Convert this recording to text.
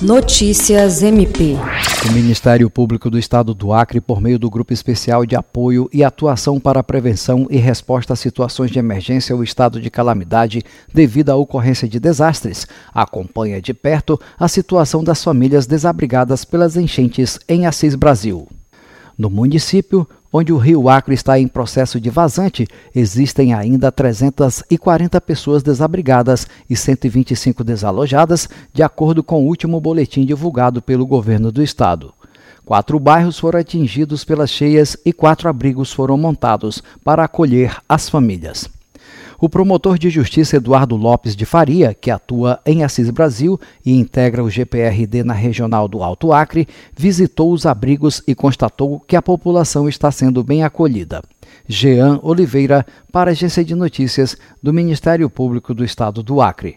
Notícias MP. O Ministério Público do Estado do Acre, por meio do Grupo Especial de Apoio e Atuação para a Prevenção e Resposta a Situações de Emergência ou Estado de Calamidade devido à ocorrência de desastres, acompanha de perto a situação das famílias desabrigadas pelas enchentes em Assis Brasil. No município, onde o rio Acre está em processo de vazante, existem ainda 340 pessoas desabrigadas e 125 desalojadas, de acordo com o último boletim divulgado pelo governo do estado. Quatro bairros foram atingidos pelas cheias e quatro abrigos foram montados para acolher as famílias. O promotor de justiça Eduardo Lopes de Faria, que atua em Assis Brasil e integra o GPRD na regional do Alto Acre, visitou os abrigos e constatou que a população está sendo bem acolhida. Jean Oliveira, para a Agência de Notícias do Ministério Público do Estado do Acre.